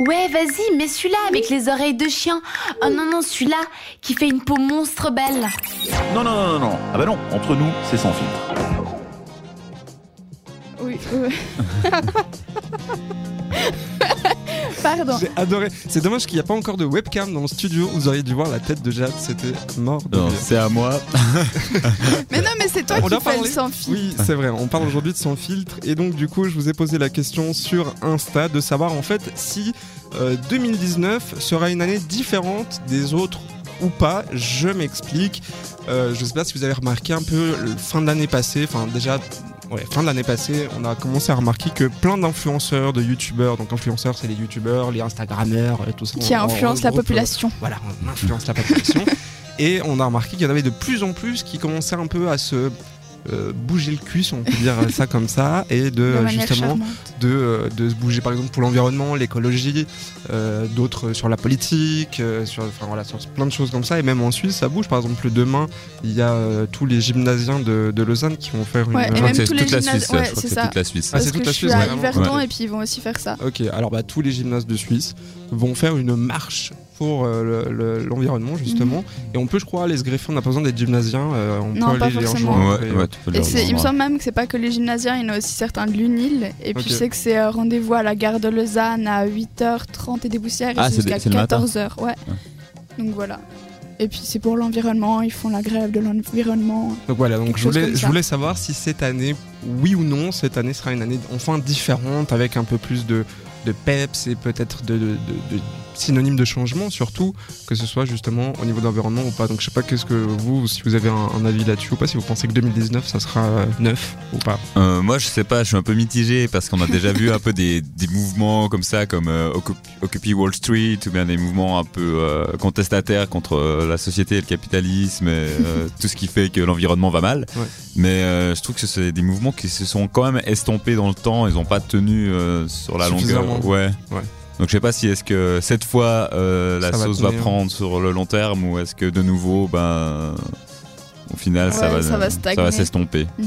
Ouais, vas-y, mets celui-là avec les oreilles de chien. Oh non, non, celui-là qui fait une peau monstre belle. Non, non, non, non, non. Ah bah non, entre nous, c'est sans filtre. Oui. oui. Pardon. J'ai adoré. C'est dommage qu'il n'y a pas encore de webcam dans le studio. Vous auriez dû voir la tête de Jade. C'était mort de Non, c'est à moi. Mais non, mais c'est toi On qui fais le sans filtre. Oui, c'est vrai. On parle aujourd'hui de sans filtre. Et donc, du coup, je vous ai posé la question sur Insta de savoir en fait si euh, 2019 sera une année différente des autres ou pas. Je m'explique. Euh, je sais pas si vous avez remarqué un peu le fin de l'année passée. Enfin, déjà. Ouais, fin de l'année passée, on a commencé à remarquer que plein d'influenceurs, de youtubeurs, donc influenceurs c'est les youtubeurs, les instagrammeurs, et tout ça. Qui on- on influence la euh, population. voilà, on influence la population. et on a remarqué qu'il y en avait de plus en plus qui commençaient un peu à se euh, bouger le cul, si on peut dire ça comme ça, et de, de justement de, euh, de se bouger par exemple pour l'environnement, l'écologie, euh, d'autres sur la politique, euh, sur, enfin, voilà, sur plein de choses comme ça. Et même en Suisse, ça bouge. Par exemple, demain, il y a euh, tous les gymnasiens de, de Lausanne qui vont faire une. Ouais, et même c'est toute ouais, c'est c'est toute la Suisse. Ah, c'est que toute la je Suisse, suis à vraiment Yverton Ouais. et puis ils vont aussi faire ça. Ok, alors bah, tous les gymnases de Suisse vont faire une marche pour euh, le- le- l'environnement justement. Et on peut, je crois, aller se greffer. On n'a pas besoin d'être gymnasien. euh, on Non, peut pas aller les forcément. rejoindre. Ouais, et, ouais, tu peux Et il me semble même que c'est pas que les gymnasiens, il y en a aussi certains de l'UNIL. Et puis Ok. je sais que c'est euh, rendez-vous à la gare de Lausanne à 8h30 et des poussières et Ah, jusqu'à c'est le matin 14h. Ouais. Donc voilà. Et puis c'est pour l'environnement, ils font la grève de l'environnement. Donc voilà, donc je voulais, je voulais savoir si cette année, oui ou non, cette année sera une année enfin différente, avec un peu plus de, de peps et peut-être de, de, de- de synonymes de changement, surtout, que ce soit justement au niveau de l'environnement ou pas. Donc je sais pas qu'est-ce que vous, si vous avez un, un avis là-dessus ou pas, si vous pensez que 2019 ça sera euh, neuf ou pas. Euh, moi, je sais pas, je suis un peu mitigé parce qu'on a déjà vu un peu des, des mouvements comme ça, comme euh, Occup- Occupy Wall Street, ou bien des mouvements un peu contestataires contre la société et le capitalisme, et, tout ce qui fait que l'environnement va mal. Ouais. Mais je trouve que c'est des mouvements qui se sont quand même estompés dans le temps, ils n'ont pas tenu sur la longueur. Ouais. Donc je sais pas si est-ce que cette fois euh, la Ça va sauce va prendre sur le long terme ou est-ce que de nouveau ben au final ça va ça va s'estomper. Euh,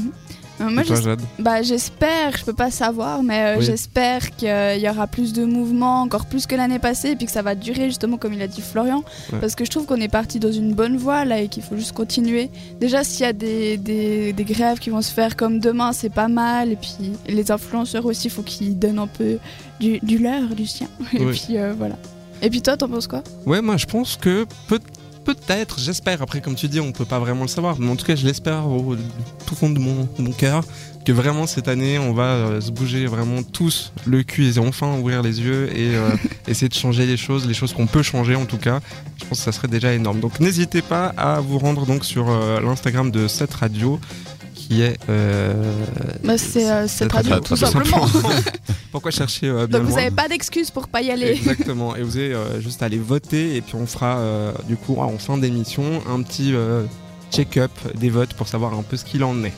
moi, toi, j'es- Jade? bah, j'espère, je peux pas savoir, mais euh, Oui. j'espère qu'il y aura plus de mouvements, encore plus que l'année passée, et puis que ça va durer justement comme il a dit Florian, Ouais. parce que je trouve qu'on est parti dans une bonne voie là et qu'il faut juste continuer. Déjà, s'il y a des, des, des grèves qui vont se faire comme demain, c'est pas mal, et puis les influenceurs aussi, il faut qu'ils donnent un peu du, du leur, du sien, et puis euh, voilà. Et puis toi, t'en penses quoi? Ouais, moi je pense que peut- peut-être, j'espère, après comme tu dis, on peut pas vraiment le savoir, mais en tout cas je l'espère au tout fond de mon, de mon cœur, que vraiment cette année on va euh, se bouger vraiment tous le cul et enfin ouvrir les yeux et euh, essayer de changer les choses, les choses qu'on peut changer en tout cas. Je pense que ça serait déjà énorme. Donc n'hésitez pas à vous rendre donc sur euh, l'Instagram de cette radio qui est... euh, bah, C'est euh, radio, tout tout simplement. Pourquoi chercher euh, bien Donc vous loin avez pas d'excuses pour pas y aller. Exactement. Et vous avez euh, juste à aller voter et puis on fera euh, du coup en fin d'émission un petit euh, check-up des votes pour savoir un peu ce qu'il en est.